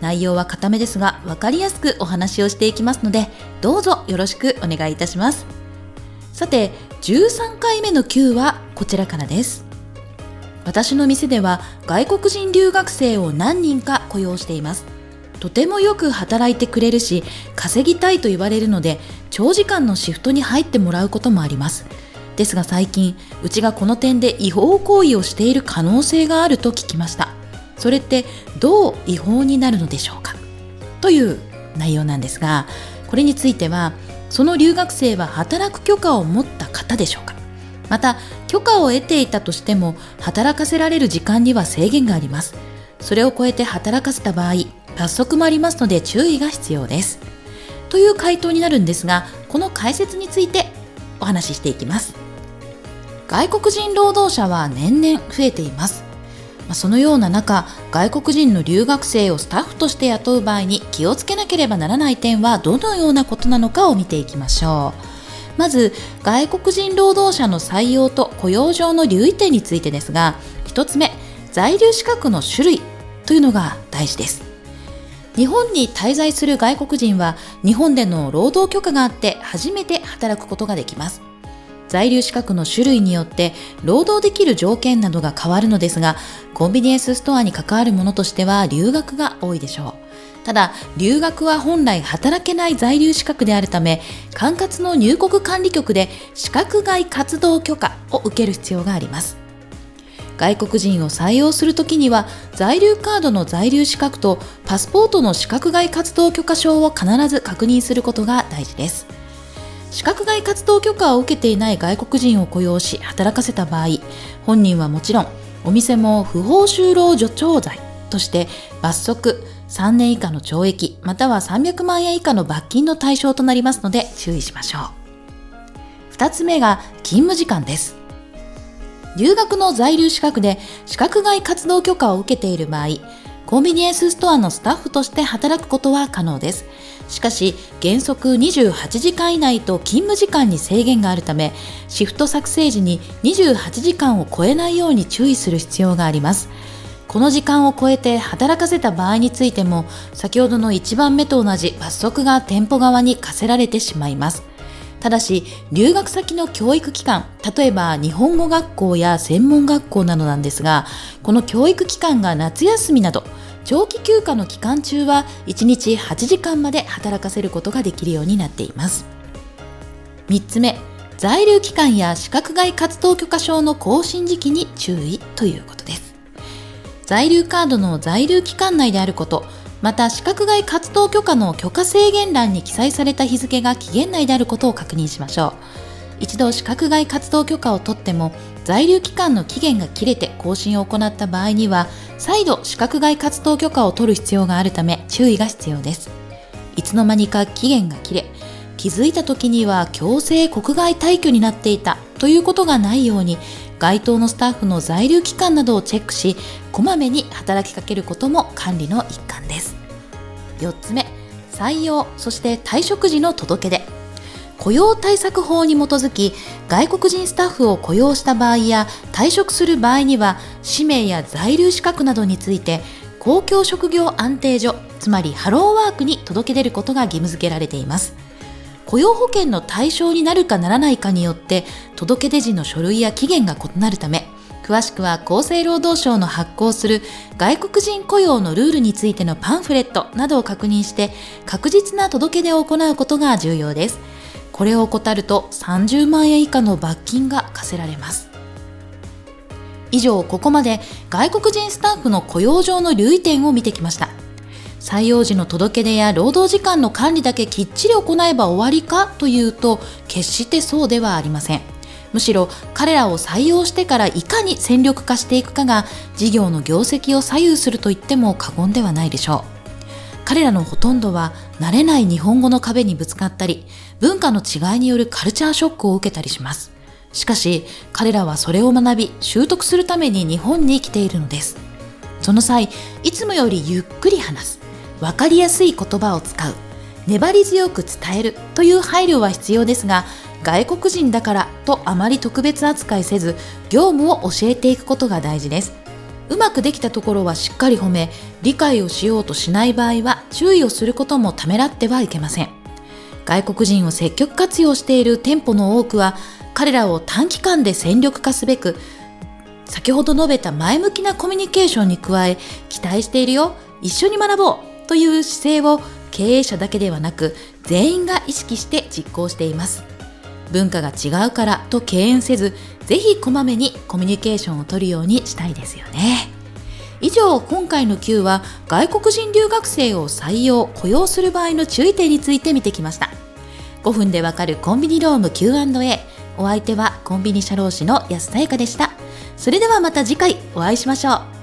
内容は固めですが分かりやすくお話をしていきますのでどうぞよろしくお願いいたします。さて13回目の Q はこちらからです。私の店では外国人留学生を何人か雇用しています。とてもよく働いてくれるし稼ぎたいと言われるので長時間のシフトに入ってもらうこともあります。ですが最近うちがこの点で違法行為をしている可能性があると聞きました。それってどう違法になるのでしょうか？という内容なんですがこれについてはその留学生は働く許可を持った方でしょうか？また許可を得ていたとしても働かせられる時間には制限があります。それを超えて働かせた場合罰則もありますので注意が必要です。という回答になるんですがこの解説についてお話ししていきます。外国人労働者は年々増えています。まそのような中外国人の留学生をスタッフとして雇う場合に気をつけなければならない点はどのようなことなのかを見ていきましょう。まず外国人労働者の採用と雇用上の留意点についてですが1つ目在留資格の種類というのが大事です。日本に滞在する外国人は日本での労働許可があって初めて働くことができます。在留資格の種類によって労働できる条件などが変わるのですがコンビニエンスストアに関わるものとしては留学が多いでしょう。ただ留学は本来働けない在留資格であるため管轄の入国管理局で資格外活動許可を受ける必要があります。外国人を採用するときには在留カードの在留資格とパスポートの資格外活動許可証を必ず確認することが大事です。資格外活動許可を受けていない外国人を雇用し働かせた場合本人はもちろんお店も不法就労助長罪として罰則3年以下の懲役または300万円以下の罰金の対象となりますので注意しましょう。2つ目が勤務時間です。留学の在留資格で資格外活動許可を受けている場合コンビニエンスストアのスタッフとして働くことは可能です。しかし原則28時間以内と勤務時間に制限があるためシフト作成時に28時間を超えないように注意する必要があります。この時間を超えて働かせた場合についても先ほどの1番目と同じ罰則が店舗側に課せられてしまいます。ただし留学先の教育機関例えば日本語学校や専門学校などなんですがこの教育機関が夏休みなど長期休暇の期間中は1日8時間まで働かせることができるようになっています。3つ目在留期間や資格外活動許可証の更新時期に注意ということです。在留カードの在留期間内であることまた資格外活動許可の許可制限欄に記載された日付が期限内であることを確認しましょう。一度資格外活動許可を取っても在留期間の期限が切れて更新を行った場合には再度資格外活動許可を取る必要があるため注意が必要です。いつの間にか期限が切れ気づいた時には強制国外退去になっていたということがないように該当のスタッフの在留期間などをチェックしこまめに働きかけることも管理の一環です。4つ目採用そして退職時の届け出。雇用対策法に基づき外国人スタッフを雇用した場合や退職する場合には氏名や在留資格などについて公共職業安定所つまりハローワークに届け出ることが義務付けられています。雇用保険の対象になるかならないかによって届け出時の書類や期限が異なるため詳しくは厚生労働省の発行する外国人雇用のルールについてのパンフレットなどを確認して確実な届け出を行うことが重要です。これを怠ると30万円以下の罰金が課せられます。以上ここまで外国人スタッフの雇用上の留意点を見てきました。採用時の届け出や労働時間の管理だけきっちり行えば終わりかというと決してそうではありません。むしろ彼らを採用してからいかに戦力化していくかが事業の業績を左右すると言っても過言ではないでしょう。彼らのほとんどは慣れない日本語の壁にぶつかったり、文化の違いによるカルチャーショックを受けたりします。しかし、彼らはそれを学び、習得するために日本に来ているのです。その際、いつもよりゆっくり話す、わかりやすい言葉を使う、粘り強く伝えるという配慮は必要ですが、外国人だからとあまり特別扱いせず、業務を教えていくことが大事です。うまくできたところはしっかり褒め、理解をしようとしない場合は注意をすることもためらってはいけません。外国人を積極活用している店舗の多くは、彼らを短期間で戦力化すべく、先ほど述べた前向きなコミュニケーションに加え、期待しているよ、一緒に学ぼうという姿勢を経営者だけではなく、全員が意識して実行しています。文化が違うからと敬遠せず、ぜひこまめにコミュニケーションをとるようにしたいですよね。以上、今回の Q は外国人留学生を採用、雇用する場合の注意点について見てきました。5分でわかるコンビニローム Q&A。お相手はコンビニ社労士の安さやかでした。それではまた次回お会いしましょう。